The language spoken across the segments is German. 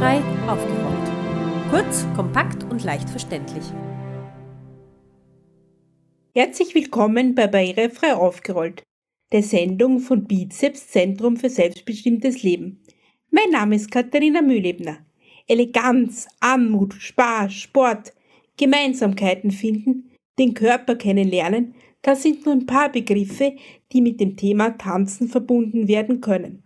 Barrierefrei aufgeräumt. Kurz, kompakt und leicht verständlich. Herzlich willkommen bei Barrierefrei aufgerollt, der Sendung von Bizeps Zentrum für selbstbestimmtes Leben. Mein Name ist Katharina Mühlebner. Eleganz, Anmut, Spaß, Sport, Gemeinsamkeiten finden, den Körper kennenlernen, das sind nur ein paar Begriffe, die mit dem Thema Tanzen verbunden werden können.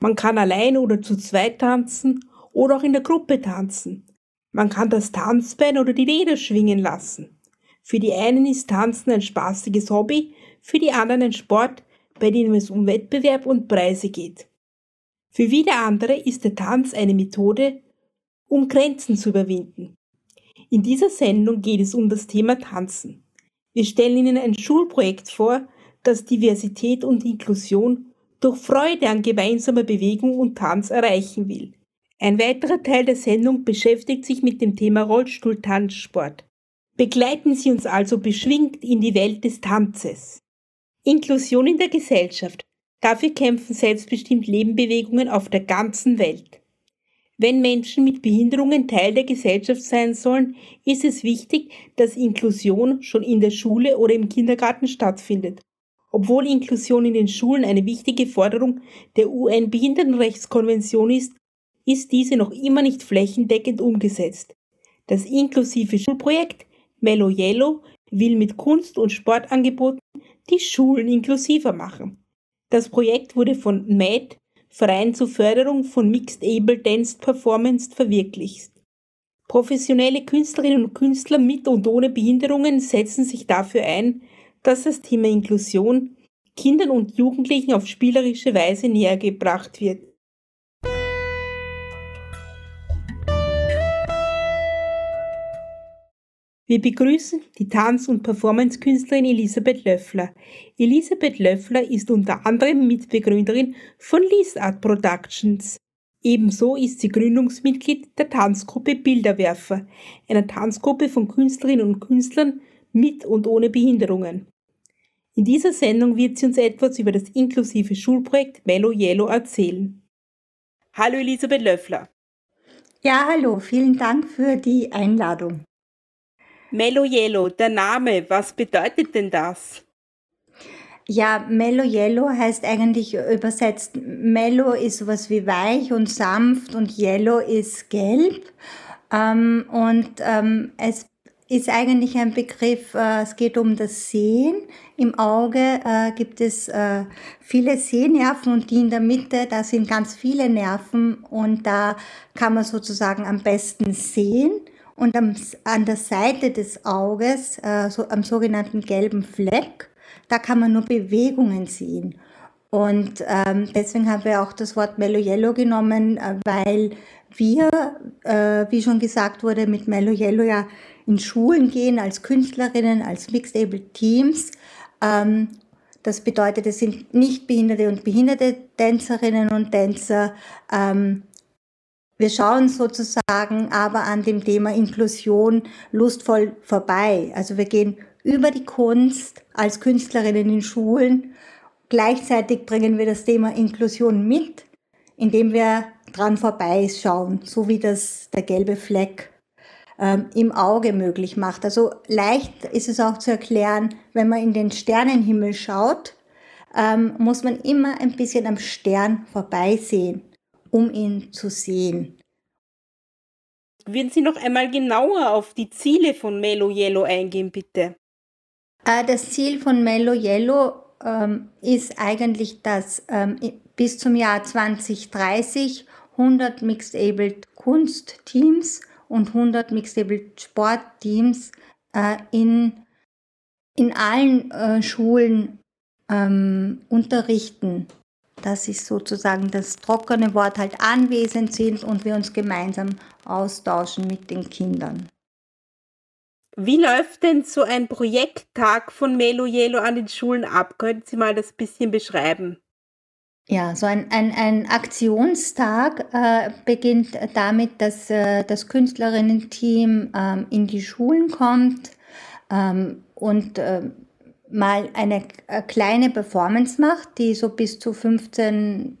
Man kann allein oder zu zweit tanzen oder auch in der Gruppe tanzen. Man kann das Tanzbein oder die Räder schwingen lassen. Für die einen ist Tanzen ein spaßiges Hobby, für die anderen ein Sport, bei dem es um Wettbewerb und Preise geht. Für wieder andere ist der Tanz eine Methode, um Grenzen zu überwinden. In dieser Sendung geht es um das Thema Tanzen. Wir stellen Ihnen ein Schulprojekt vor, das Diversität und Inklusion durch Freude an gemeinsamer Bewegung und Tanz erreichen will. Ein weiterer Teil der Sendung beschäftigt sich mit dem Thema Rollstuhl-Tanzsport. Begleiten Sie uns also beschwingt in die Welt des Tanzes. Inklusion in der Gesellschaft. Dafür kämpfen selbstbestimmt Lebenbewegungen auf der ganzen Welt. Wenn Menschen mit Behinderungen Teil der Gesellschaft sein sollen, ist es wichtig, dass Inklusion schon in der Schule oder im Kindergarten stattfindet obwohl Inklusion in den Schulen eine wichtige Forderung der UN-Behindertenrechtskonvention ist, ist diese noch immer nicht flächendeckend umgesetzt. Das inklusive Schulprojekt Mello Yellow will mit Kunst- und Sportangeboten die Schulen inklusiver machen. Das Projekt wurde von MAD, Verein zur Förderung von Mixed Able Dance Performance, verwirklicht. Professionelle Künstlerinnen und Künstler mit und ohne Behinderungen setzen sich dafür ein, dass das Thema Inklusion Kindern und Jugendlichen auf spielerische Weise näher gebracht wird. Wir begrüßen die Tanz- und Performance-Künstlerin Elisabeth Löffler. Elisabeth Löffler ist unter anderem Mitbegründerin von Lease Art Productions. Ebenso ist sie Gründungsmitglied der Tanzgruppe Bilderwerfer, einer Tanzgruppe von Künstlerinnen und Künstlern mit und ohne Behinderungen. In dieser Sendung wird sie uns etwas über das inklusive Schulprojekt Mello Yellow erzählen. Hallo Elisabeth Löffler. Ja, hallo, vielen Dank für die Einladung. Mello Yellow, der Name, was bedeutet denn das? Ja, Mellow Yellow heißt eigentlich übersetzt, Mellow ist sowas wie weich und sanft und Yellow ist gelb. Ähm, und ähm, es ist eigentlich ein Begriff, äh, es geht um das Sehen. Im Auge äh, gibt es äh, viele Sehnerven und die in der Mitte, da sind ganz viele Nerven und da kann man sozusagen am besten sehen. Und am, an der Seite des Auges, äh, so, am sogenannten gelben Fleck, da kann man nur Bewegungen sehen. Und ähm, deswegen haben wir auch das Wort Mellow Yellow genommen, äh, weil wir, äh, wie schon gesagt wurde, mit Mellow Yellow ja in Schulen gehen als Künstlerinnen, als Mixed Able Teams. Ähm, das bedeutet, es sind nicht behinderte und behinderte Tänzerinnen und Tänzer. Ähm, wir schauen sozusagen aber an dem Thema Inklusion lustvoll vorbei. Also wir gehen über die Kunst als Künstlerinnen in Schulen. Gleichzeitig bringen wir das Thema Inklusion mit, indem wir dran vorbeischauen, so wie das der gelbe Fleck ähm, im Auge möglich macht. Also leicht ist es auch zu erklären, wenn man in den Sternenhimmel schaut, ähm, muss man immer ein bisschen am Stern vorbeisehen, um ihn zu sehen. Würden Sie noch einmal genauer auf die Ziele von Melo Yellow eingehen, bitte? Äh, das Ziel von Melo Yellow ähm, ist eigentlich, dass ähm, bis zum Jahr 2030 100 Mixed Abled Kunstteams und 100 Mixed-Table Sportteams äh, in, in allen äh, Schulen ähm, unterrichten. Das ist sozusagen das trockene Wort, halt anwesend sind und wir uns gemeinsam austauschen mit den Kindern. Wie läuft denn so ein Projekttag von Melo Yellow an den Schulen ab? Könnten Sie mal das bisschen beschreiben? Ja, so ein, ein, ein Aktionstag äh, beginnt damit, dass äh, das Künstlerinnen-Team ähm, in die Schulen kommt ähm, und äh, mal eine, eine kleine Performance macht, die so bis zu 15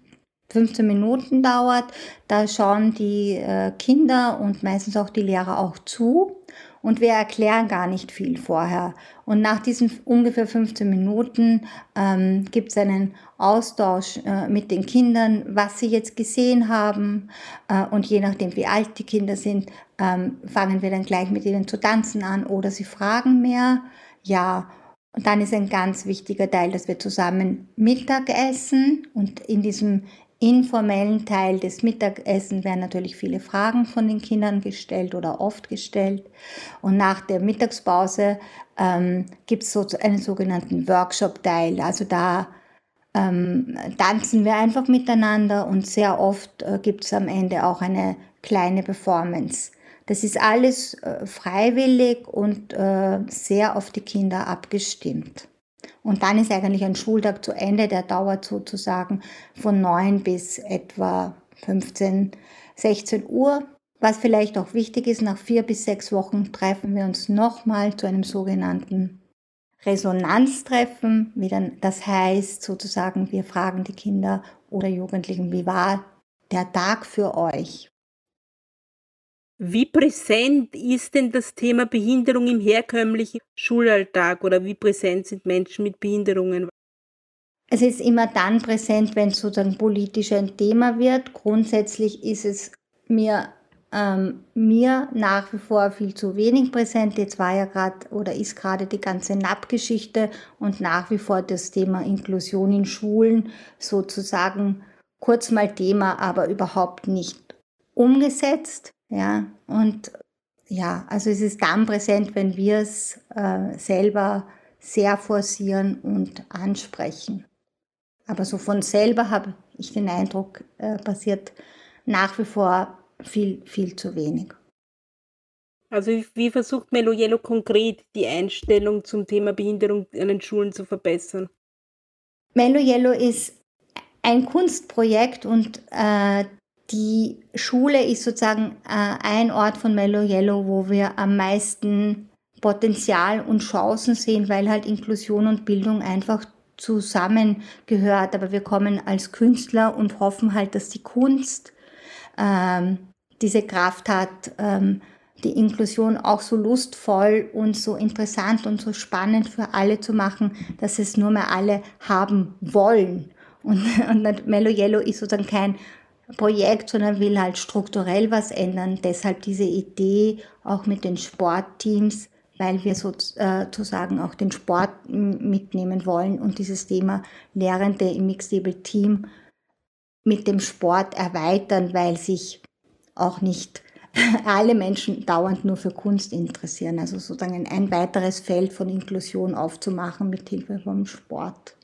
15 Minuten dauert. Da schauen die äh, Kinder und meistens auch die Lehrer auch zu und wir erklären gar nicht viel vorher. Und nach diesen ungefähr 15 Minuten ähm, gibt es einen Austausch äh, mit den Kindern, was sie jetzt gesehen haben. Äh, und je nachdem, wie alt die Kinder sind, ähm, fangen wir dann gleich mit ihnen zu tanzen an oder sie fragen mehr. Ja, und dann ist ein ganz wichtiger Teil, dass wir zusammen Mittag essen und in diesem informellen Teil des Mittagessens werden natürlich viele Fragen von den Kindern gestellt oder oft gestellt. Und nach der Mittagspause ähm, gibt es so einen sogenannten Workshop-Teil. Also da ähm, tanzen wir einfach miteinander und sehr oft äh, gibt es am Ende auch eine kleine Performance. Das ist alles äh, freiwillig und äh, sehr auf die Kinder abgestimmt. Und dann ist eigentlich ein Schultag zu Ende, der dauert sozusagen von 9 bis etwa 15, 16 Uhr. Was vielleicht auch wichtig ist, nach vier bis sechs Wochen treffen wir uns nochmal zu einem sogenannten Resonanztreffen. Das heißt sozusagen, wir fragen die Kinder oder Jugendlichen, wie war der Tag für euch? Wie präsent ist denn das Thema Behinderung im herkömmlichen Schulalltag oder wie präsent sind Menschen mit Behinderungen? Es ist immer dann präsent, wenn es sozusagen politisch ein Thema wird. Grundsätzlich ist es mir, ähm, mir nach wie vor viel zu wenig präsent. Jetzt war ja gerade oder ist gerade die ganze NAP-Geschichte und nach wie vor das Thema Inklusion in Schulen sozusagen kurz mal Thema, aber überhaupt nicht umgesetzt. Ja, und ja, also es ist dann präsent, wenn wir es äh, selber sehr forcieren und ansprechen. Aber so von selber habe ich den Eindruck, äh, passiert nach wie vor viel, viel zu wenig. Also wie versucht Melo Yellow konkret die Einstellung zum Thema Behinderung an den Schulen zu verbessern? Melo Yellow ist ein Kunstprojekt und äh, die Schule ist sozusagen äh, ein Ort von Mellow Yellow, wo wir am meisten Potenzial und Chancen sehen, weil halt Inklusion und Bildung einfach zusammengehört. Aber wir kommen als Künstler und hoffen halt, dass die Kunst ähm, diese Kraft hat, ähm, die Inklusion auch so lustvoll und so interessant und so spannend für alle zu machen, dass es nur mehr alle haben wollen. Und, und Mellow Yellow ist sozusagen kein Projekt, sondern will halt strukturell was ändern. Deshalb diese Idee auch mit den Sportteams, weil wir sozusagen auch den Sport mitnehmen wollen und dieses Thema Lehrende im Mixed-Able Team mit dem Sport erweitern, weil sich auch nicht alle Menschen dauernd nur für Kunst interessieren. Also sozusagen ein weiteres Feld von Inklusion aufzumachen mit Hilfe vom Sport.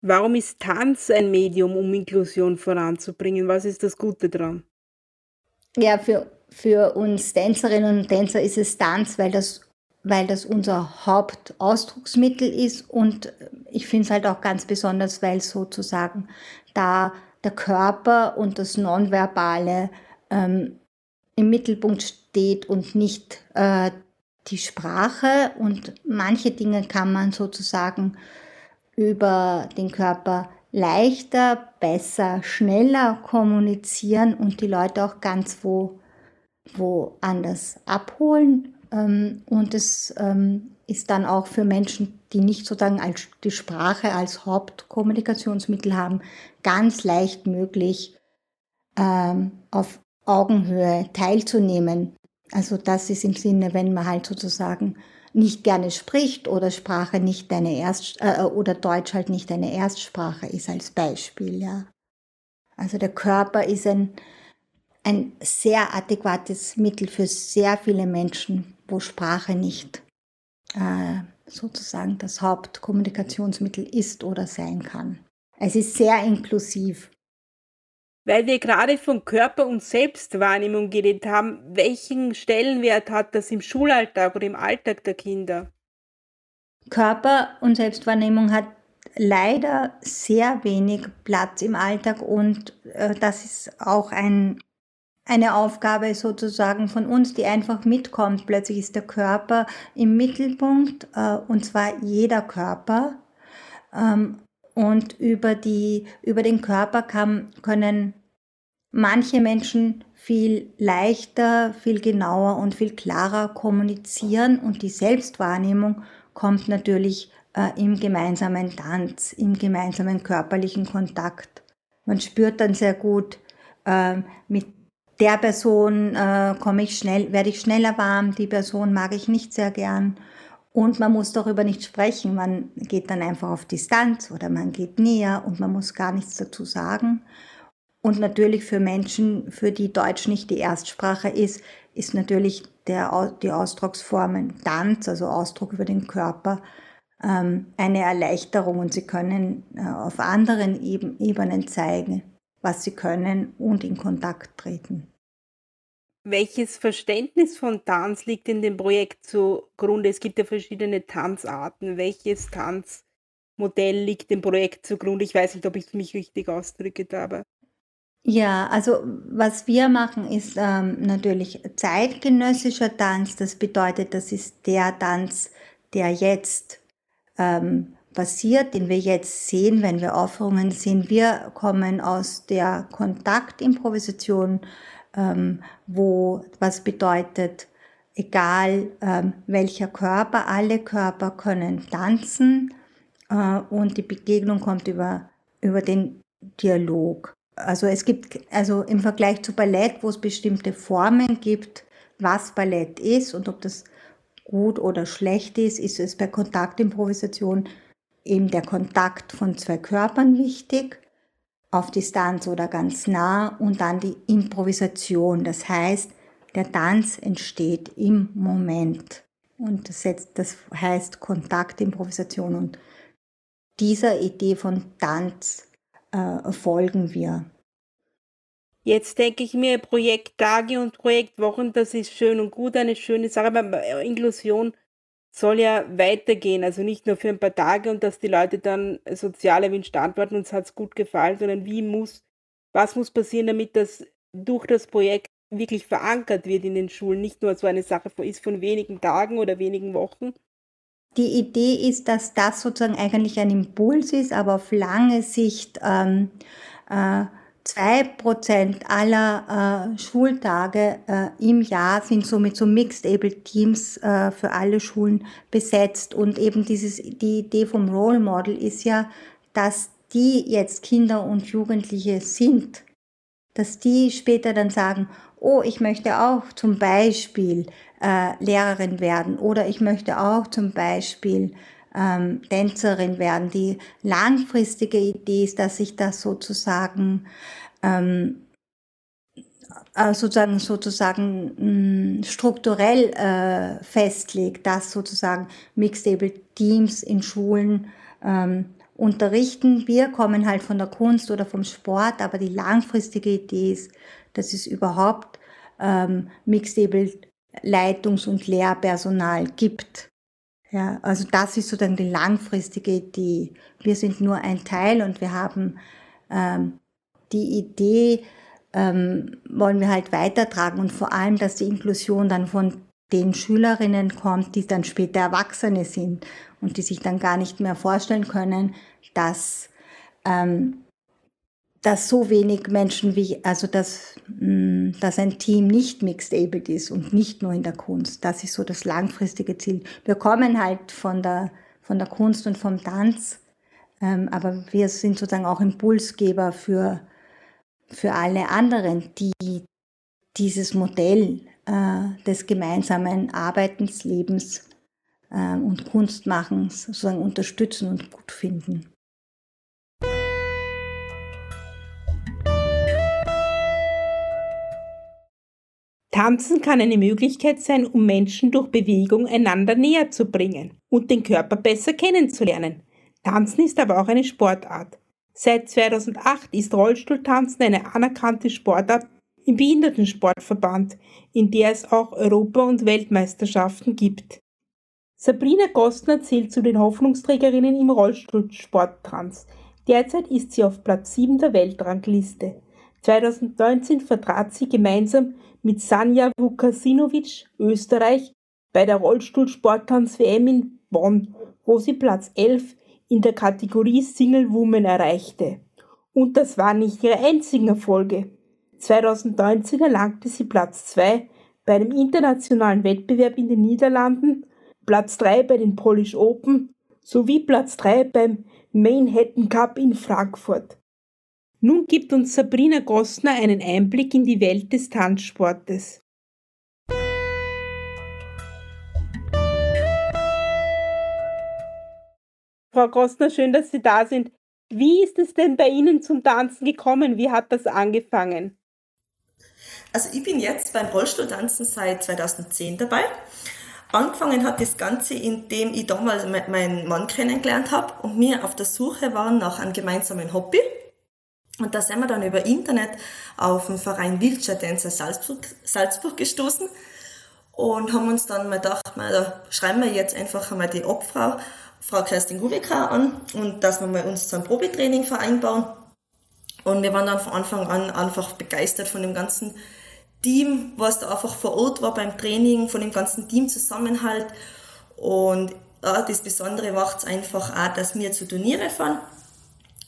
Warum ist Tanz ein Medium, um Inklusion voranzubringen? Was ist das Gute daran? Ja, für, für uns Tänzerinnen und Tänzer ist es Tanz, weil das, weil das unser Hauptausdrucksmittel ist und ich finde es halt auch ganz besonders, weil sozusagen da der Körper und das Nonverbale ähm, im Mittelpunkt steht und nicht äh, die Sprache und manche Dinge kann man sozusagen über den Körper leichter, besser, schneller kommunizieren und die Leute auch ganz wo, wo anders abholen. Ähm, und es ähm, ist dann auch für Menschen, die nicht sozusagen als die Sprache als Hauptkommunikationsmittel haben, ganz leicht möglich, ähm, auf Augenhöhe teilzunehmen. Also das ist im Sinne, wenn man halt sozusagen nicht gerne spricht oder Sprache nicht deine Erst äh, oder Deutsch halt nicht deine Erstsprache ist als Beispiel, ja. Also der Körper ist ein, ein sehr adäquates Mittel für sehr viele Menschen, wo Sprache nicht äh, sozusagen das Hauptkommunikationsmittel ist oder sein kann. Es ist sehr inklusiv. Weil wir gerade von Körper- und Selbstwahrnehmung geredet haben, welchen Stellenwert hat das im Schulalltag oder im Alltag der Kinder? Körper- und Selbstwahrnehmung hat leider sehr wenig Platz im Alltag und äh, das ist auch ein, eine Aufgabe sozusagen von uns, die einfach mitkommt. Plötzlich ist der Körper im Mittelpunkt äh, und zwar jeder Körper. Ähm, Und über, die, über den Körper kann, können manche Menschen viel leichter, viel genauer und viel klarer kommunizieren und die Selbstwahrnehmung kommt natürlich äh, im gemeinsamen Tanz, im gemeinsamen körperlichen Kontakt. Man spürt dann sehr gut, äh, mit der Person äh, komme ich schnell, werde ich schneller warm, die Person mag ich nicht sehr gern. Und man muss darüber nicht sprechen. Man geht dann einfach auf Distanz oder man geht näher und man muss gar nichts dazu sagen. Und natürlich für Menschen, für die Deutsch nicht die Erstsprache ist, ist natürlich der, die Ausdrucksformen Tanz, also Ausdruck über den Körper, ähm, eine Erleichterung und sie können äh, auf anderen Ebenen zeigen, was sie können und in Kontakt treten. Welches Verständnis von Tanz liegt in dem Projekt zugrunde? Es gibt ja verschiedene Tanzarten. Welches Tanzmodell liegt dem Projekt zugrunde? Ich weiß nicht, ob ich mich richtig ausdrücke, aber. Ja, also was wir machen, ist ähm, natürlich zeitgenössischer Tanz. Das bedeutet, das ist der Tanz, der jetzt ähm, passiert, den wir jetzt sehen, wenn wir Aufführungen sehen. Wir kommen aus der Kontaktimprovisation, ähm, wo was bedeutet, egal ähm, welcher Körper, alle Körper können tanzen äh, und die Begegnung kommt über, über den Dialog. Also es gibt, also im Vergleich zu Ballett, wo es bestimmte Formen gibt, was Ballett ist und ob das gut oder schlecht ist, ist es bei Kontaktimprovisation eben der Kontakt von zwei Körpern wichtig, auf Distanz oder ganz nah und dann die Improvisation. Das heißt, der Tanz entsteht im Moment. Und das, heißt Kontaktimprovisation. Und dieser Idee von Tanz äh, folgen wir. Jetzt denke ich mir, Projekttage und Projektwochen, das ist schön und gut, eine schöne Sache, aber Inklusion soll ja weitergehen, also nicht nur für ein paar Tage und dass die Leute dann sozial erwünscht antworten, uns hat es gut gefallen, sondern wie muss, was muss passieren, damit das durch das Projekt wirklich verankert wird in den Schulen, nicht nur so eine Sache ist von wenigen Tagen oder wenigen Wochen. Die Idee ist, dass das sozusagen eigentlich ein Impuls ist, aber auf lange Sicht ähm, äh, Zwei Prozent aller äh, Schultage äh, im Jahr sind so mit so Mixed-Able Teams äh, für alle Schulen besetzt. Und eben dieses, die Idee vom Role Model ist ja, dass die jetzt Kinder und Jugendliche sind, dass die später dann sagen, oh, ich möchte auch zum Beispiel äh, Lehrerin werden oder ich möchte auch zum Beispiel ähm, Tänzerin werden. Die langfristige Idee ist, dass sich das sozusagen ähm, äh, sozusagen sozusagen mh, mm, strukturell äh, festlegt, dass sozusagen Mixed-Able Teams in Schulen ähm, unterrichten. Wir kommen halt von der Kunst oder vom Sport, aber die langfristige Idee ist, dass es überhaupt ähm, Mixed-Able Leitungs- und Lehrpersonal gibt. Ja, also das ist sozusagen die langfristige Idee. Wir sind nur ein Teil und wir haben ähm, die Idee, ähm, wollen wir halt weitertragen und vor allem, dass die Inklusion dann von den Schülerinnen kommt, die dann später Erwachsene sind und die sich dann gar nicht mehr vorstellen können, dass, ähm, dass so wenig Menschen wie, also dass, mm, dass ein Team nicht mixed-abled ist und nicht nur in der Kunst. Das ist so das langfristige Ziel. Wir kommen halt von der, von der Kunst und vom Tanz, ähm, aber wir sind sozusagen auch Impulsgeber für, für alle anderen, die dieses Modell äh, des gemeinsamen Arbeitens, Lebens äh, und Kunstmachens sozusagen unterstützen und gut finden. Tanzen kann eine Möglichkeit sein, um Menschen durch Bewegung einander näher zu bringen und den Körper besser kennenzulernen. Tanzen ist aber auch eine Sportart. Seit 2008 ist Rollstuhltanzen eine anerkannte Sportart im Behindertensportverband, in der es auch Europa- und Weltmeisterschaften gibt. Sabrina Gostner zählt zu den Hoffnungsträgerinnen im Rollstuhlsporttanz. Derzeit ist sie auf Platz 7 der Weltrangliste. 2019 vertrat sie gemeinsam mit Sanja Vukasinovic Österreich bei der Rollstuhlsporttanz-WM in Bonn, wo sie Platz 11 in der Kategorie Single Woman erreichte. Und das waren nicht ihre einzigen Erfolge. 2019 erlangte sie Platz 2 bei einem internationalen Wettbewerb in den Niederlanden, Platz 3 bei den Polish Open sowie Platz 3 beim Manhattan Cup in Frankfurt. Nun gibt uns Sabrina Gossner einen Einblick in die Welt des Tanzsportes. Frau Gossner, schön, dass Sie da sind. Wie ist es denn bei Ihnen zum Tanzen gekommen? Wie hat das angefangen? Also ich bin jetzt beim Rollstuhltanzen seit 2010 dabei. Angefangen hat das Ganze, indem ich damals meinen Mann kennengelernt habe und wir auf der Suche waren nach einem gemeinsamen Hobby. Und da sind wir dann über Internet auf den Verein Wheelchair Dancer Salzburg, Salzburg gestoßen und haben uns dann mal gedacht, mal, da schreiben wir jetzt einfach einmal die Obfrau Frau Kerstin Gubika an und dass wir mal uns zum Probetraining vereinbaren. Und wir waren dann von Anfang an einfach begeistert von dem ganzen Team, was da einfach vor Ort war beim Training, von dem ganzen Teamzusammenhalt. Und ja, das Besondere macht es einfach auch, dass wir zu Turniere fahren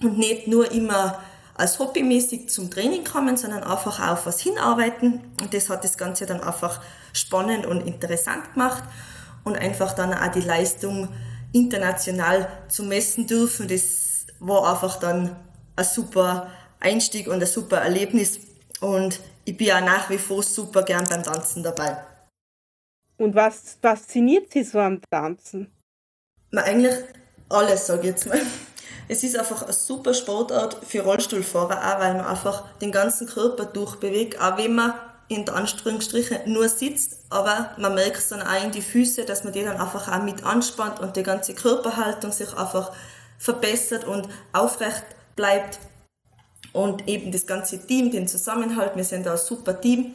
und nicht nur immer als hobbymäßig zum Training kommen, sondern einfach auch auf was hinarbeiten. Und das hat das Ganze dann einfach spannend und interessant gemacht und einfach dann auch die Leistung international zu messen dürfen. Das war einfach dann ein super Einstieg und ein super Erlebnis. Und ich bin auch nach wie vor super gern beim Tanzen dabei. Und was fasziniert Sie so am Tanzen? Na, eigentlich alles, sage ich jetzt mal. Es ist einfach eine super Sportart für Rollstuhlfahrer, auch weil man einfach den ganzen Körper durchbewegt, auch wenn man in der Anführungsstriche nur sitzt, aber man merkt es dann auch in die Füße, dass man die dann einfach auch mit anspannt und die ganze Körperhaltung sich einfach verbessert und aufrecht bleibt. Und eben das ganze Team, den Zusammenhalt, wir sind da ein super Team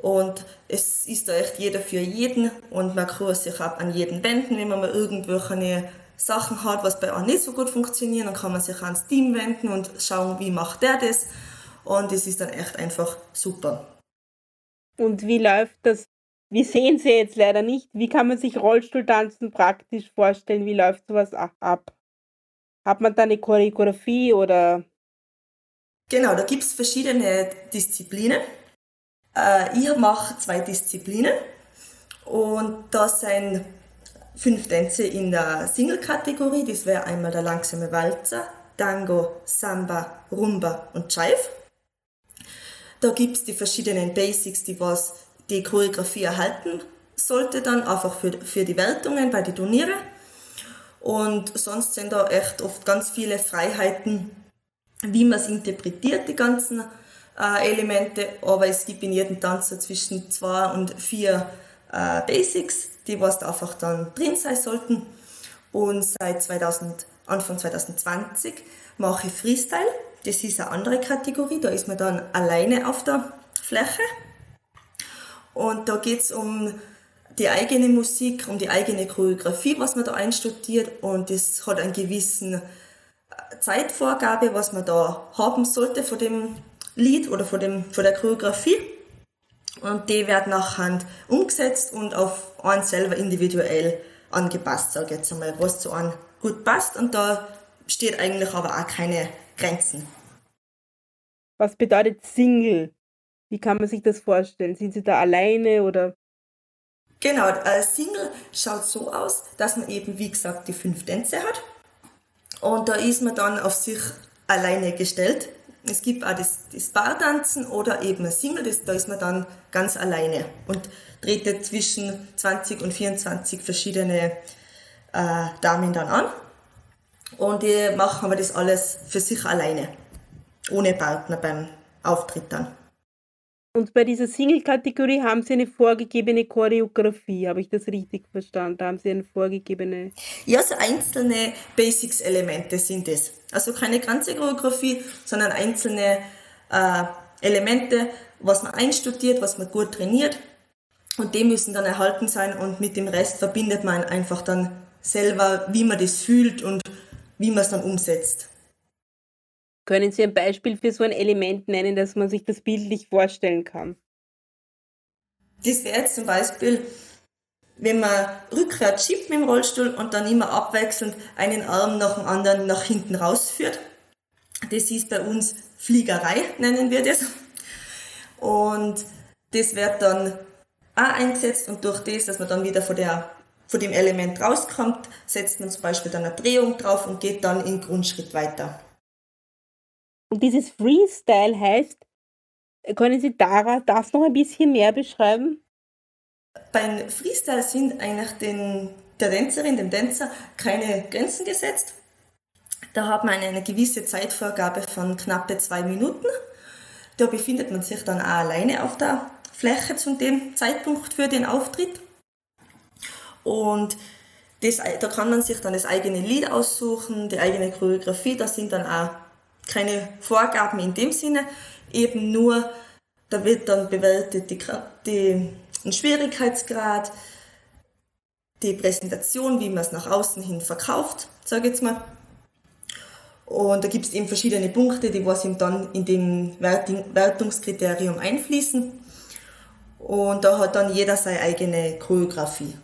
und es ist da echt jeder für jeden und man kann sich auch an jeden wenden, wenn man mal irgendwelche Sachen hat, was bei einem nicht so gut funktioniert, dann kann man sich ans Team wenden und schauen, wie macht der das und es ist dann echt einfach super. Und wie läuft das? Wir sehen sie jetzt leider nicht. Wie kann man sich Rollstuhltanzen praktisch vorstellen? Wie läuft sowas ab? Hat man da eine Choreografie oder? Genau, da gibt es verschiedene Disziplinen. Äh, ich mache zwei Disziplinen und das sind fünf Tänze in der Single-Kategorie. Das wäre einmal der langsame Walzer, Tango, Samba, Rumba und Jive. Da gibt es die verschiedenen Basics, die was die Choreografie erhalten sollte dann einfach für, für die Wertungen bei den Turnieren. Und sonst sind da echt oft ganz viele Freiheiten, wie man es interpretiert, die ganzen äh, Elemente. Aber es gibt in jedem Tanz so zwischen zwei und vier äh, Basics, die was da einfach dann drin sein sollten. Und seit 2000, Anfang 2020 mache ich Freestyle. Das ist eine andere Kategorie, da ist man dann alleine auf der Fläche. Und da geht es um die eigene Musik, um die eigene Choreografie, was man da einstudiert. Und das hat einen gewissen äh, Zeitvorgabe, was man da haben sollte von dem Lied oder von, dem, von der Choreografie. Und die wird nachher umgesetzt und auf einen selber individuell angepasst, sage ich jetzt einmal, was zu einem gut passt. Und da steht eigentlich aber auch keine Grenzen. Was bedeutet Single? Wie kann man sich das vorstellen? Sind Sie da alleine oder? Genau, als Single schaut so aus, dass man eben, wie gesagt, die fünf Tänze hat. Und da ist man dann auf sich alleine gestellt. Es gibt auch das, das Bartanzen oder eben ein Single, das, da ist man dann ganz alleine und tretet zwischen 20 und 24 verschiedene äh, Damen dann an. Und die machen aber das alles für sich alleine, ohne Partner beim Auftritt dann. Und bei dieser Single-Kategorie haben Sie eine vorgegebene Choreografie, habe ich das richtig verstanden? Da haben Sie eine vorgegebene. Ja, so einzelne Basics-Elemente sind es. Also keine ganze Choreografie, sondern einzelne äh, Elemente, was man einstudiert, was man gut trainiert. Und die müssen dann erhalten sein und mit dem Rest verbindet man einfach dann selber, wie man das fühlt und wie man es dann umsetzt. Können Sie ein Beispiel für so ein Element nennen, dass man sich das bildlich vorstellen kann? Das wäre jetzt zum Beispiel, wenn man rückwärts schiebt mit dem Rollstuhl und dann immer abwechselnd einen Arm nach dem anderen nach hinten rausführt. Das ist bei uns Fliegerei, nennen wir das. Und das wird dann auch eingesetzt und durch das, dass man dann wieder von, der, von dem Element rauskommt, setzt man zum Beispiel dann eine Drehung drauf und geht dann in Grundschritt weiter. Und dieses Freestyle heißt, können Sie Dara das noch ein bisschen mehr beschreiben? Beim Freestyle sind eigentlich den, der Tänzerin, dem Tänzer keine Grenzen gesetzt. Da hat man eine gewisse Zeitvorgabe von knappe zwei Minuten. Da befindet man sich dann auch alleine auf der Fläche zu dem Zeitpunkt für den Auftritt. Und das, da kann man sich dann das eigene Lied aussuchen, die eigene Choreografie. Da sind dann auch keine Vorgaben in dem Sinne, eben nur, da wird dann bewertet die, die, den Schwierigkeitsgrad, die Präsentation, wie man es nach außen hin verkauft, sage ich jetzt mal. Und da gibt es eben verschiedene Punkte, die was ihm dann in dem Wertungskriterium einfließen. Und da hat dann jeder seine eigene Choreografie.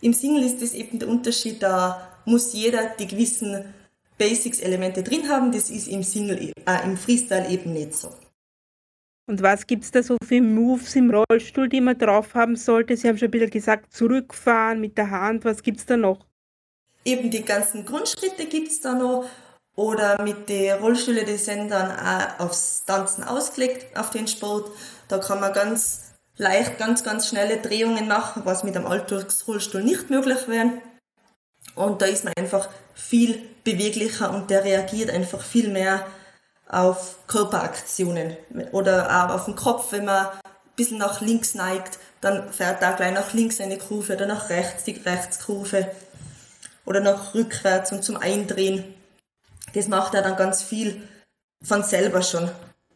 Im Single ist das eben der Unterschied, da muss jeder die gewissen Basics-Elemente drin haben. Das ist im Single, äh, im Freestyle eben nicht so. Und was gibt es da so für Moves im Rollstuhl, die man drauf haben sollte? Sie haben schon ein bisschen gesagt, zurückfahren mit der Hand. Was gibt es da noch? Eben die ganzen Grundschritte gibt es da noch. Oder mit den Rollstühlen, die sind dann auch aufs Tanzen ausgelegt, auf den Sport. Da kann man ganz leicht, ganz, ganz schnelle Drehungen machen, was mit einem Alltagsrollstuhl nicht möglich wäre. Und da ist man einfach viel beweglicher und der reagiert einfach viel mehr auf Körperaktionen oder auch auf den Kopf, wenn man ein bisschen nach links neigt, dann fährt da gleich nach links eine Kurve oder nach rechts die Rechtskurve oder nach rückwärts und zum Eindrehen das macht er dann ganz viel von selber schon,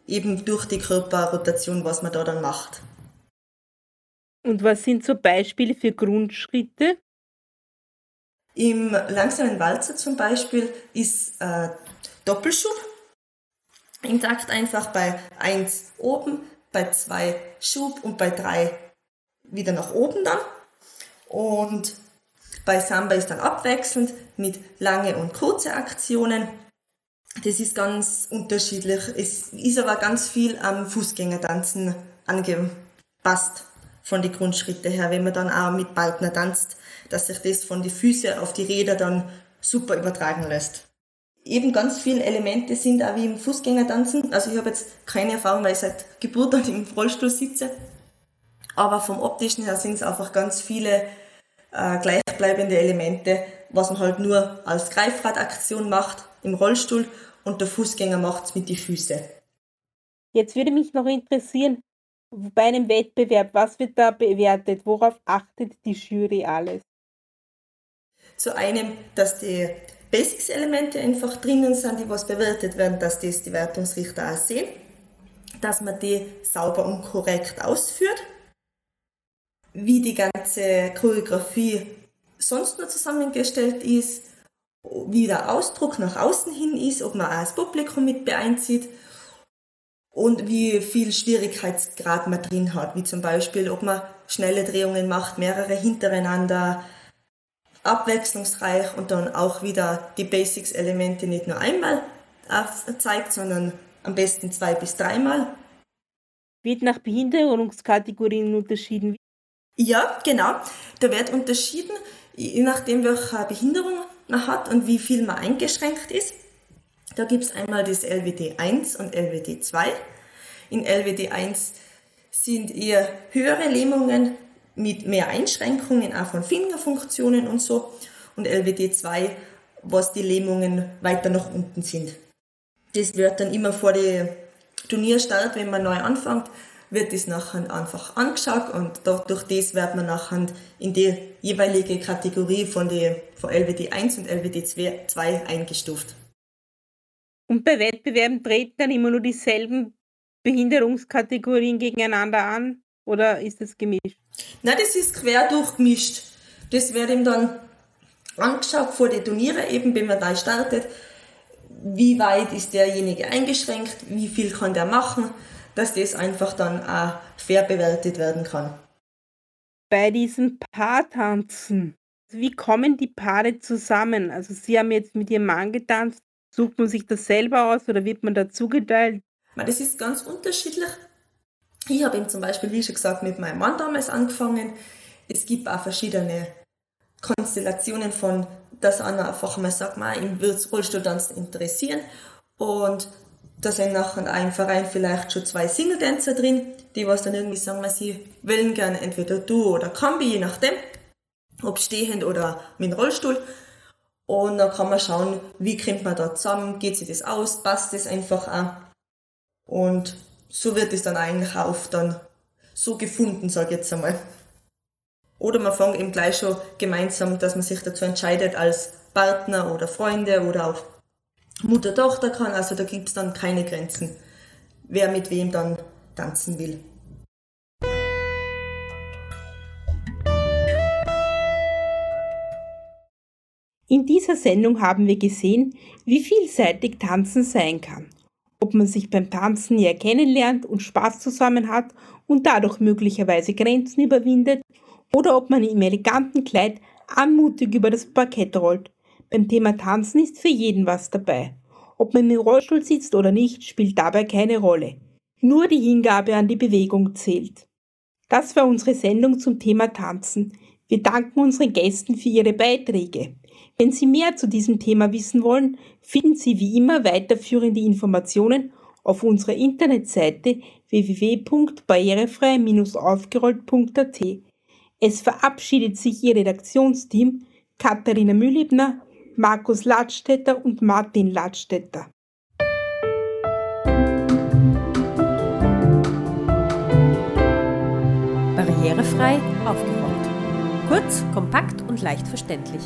eben durch die Körperrotation, was man da dann macht. Und was sind so Beispiele für Grundschritte? Im langsamen Walzer zum Beispiel ist äh, Doppelschub. Im Takt einfach bei 1 oben, bei 2 Schub und bei 3 wieder nach oben dann. Und bei Samba ist dann abwechselnd mit lange und kurze Aktionen. Das ist ganz unterschiedlich. Es ist aber ganz viel am Fußgängertanzen angepasst von den Grundschritte her, wenn man dann auch mit Partner tanzt, dass sich das von den Füßen auf die Räder dann super übertragen lässt. Eben ganz viele Elemente sind auch wie im Fußgängertanzen. Also ich habe jetzt keine Erfahrung, weil ich seit Geburt an im Rollstuhl sitze. Aber vom optischen her sind es einfach ganz viele äh, gleichbleibende Elemente, was man halt nur als Greifradaktion macht im Rollstuhl und der Fußgänger macht es mit den Füßen. Jetzt würde mich noch interessieren, bei einem Wettbewerb, was wird da bewertet? Worauf achtet die Jury alles? Zu einem, dass die Basics-Elemente einfach drinnen sind, die was bewertet werden, dass das die Wertungsrichter auch sehen, dass man die sauber und korrekt ausführt, wie die ganze Choreografie sonst noch zusammengestellt ist, wie der Ausdruck nach außen hin ist, ob man auch das Publikum mit beeinzieht und wie viel Schwierigkeitsgrad man drin hat, wie zum Beispiel, ob man schnelle Drehungen macht, mehrere hintereinander, abwechslungsreich und dann auch wieder die Basics-Elemente nicht nur einmal zeigt, sondern am besten zwei bis dreimal. Wird nach Behinderungskategorien unterschieden? Ja, genau. Da wird unterschieden, je nachdem, welche Behinderung man hat und wie viel man eingeschränkt ist. Da gibt es einmal das LWD 1 und LWD 2. In LWD 1 sind eher höhere Lähmungen mit mehr Einschränkungen, auch von Fingerfunktionen und so. Und LWD 2, was die Lähmungen weiter nach unten sind. Das wird dann immer vor dem Turnierstart, wenn man neu anfängt, wird das nachher einfach angeschaut und durch das wird man nachher in die jeweilige Kategorie von, die, von LWD 1 und LWD 2 eingestuft. Und bei Wettbewerben treten dann immer nur dieselben Behinderungskategorien gegeneinander an oder ist das gemischt? Nein, das ist quer durchgemischt. Das wird ihm dann angeschaut vor den Turnieren, eben wenn man da startet, wie weit ist derjenige eingeschränkt, wie viel kann der machen dass das einfach dann auch fair bewertet werden kann. bei diesem Paartanzen, wie kommen die Paare zusammen? Also Sie haben jetzt mit Ihrem Mann getanzt. Sucht man sich das selber aus oder wird man da zugeteilt? Das ist ganz unterschiedlich. Ich habe eben zum Beispiel, wie schon gesagt, mit meinem Mann damals angefangen. Es gibt auch verschiedene Konstellationen von, dass einer einfach mal sagt, man, ihm wird Rollstuhltanzen interessieren. Und da sind nachher in einem Verein vielleicht schon zwei Single-Dancer drin, die was dann irgendwie sagen, sie wollen gerne entweder du oder Kombi, je nachdem, ob stehend oder mit dem Rollstuhl. Und dann kann man schauen, wie kommt man da zusammen, geht sich das aus, passt das einfach auch. Und so wird es dann eigentlich auf dann so gefunden, sage ich jetzt einmal. Oder man fängt eben gleich schon gemeinsam, dass man sich dazu entscheidet als Partner oder Freunde oder auch Mutter-Tochter kann. Also da gibt es dann keine Grenzen, wer mit wem dann tanzen will. In dieser Sendung haben wir gesehen, wie vielseitig Tanzen sein kann. Ob man sich beim Tanzen näher kennenlernt und Spaß zusammen hat und dadurch möglicherweise Grenzen überwindet oder ob man im eleganten Kleid anmutig über das Parkett rollt. Beim Thema Tanzen ist für jeden was dabei. Ob man im Rollstuhl sitzt oder nicht, spielt dabei keine Rolle. Nur die Hingabe an die Bewegung zählt. Das war unsere Sendung zum Thema Tanzen. Wir danken unseren Gästen für ihre Beiträge. Wenn Sie mehr zu diesem Thema wissen wollen, finden Sie wie immer weiterführende Informationen auf unserer Internetseite www.barrierefrei-aufgerollt.at. Es verabschiedet sich Ihr Redaktionsteam Katharina Mühlebner, Markus Ladstätter und Martin Ladstätter. Barrierefrei aufgerollt. Kurz, kompakt und leicht verständlich.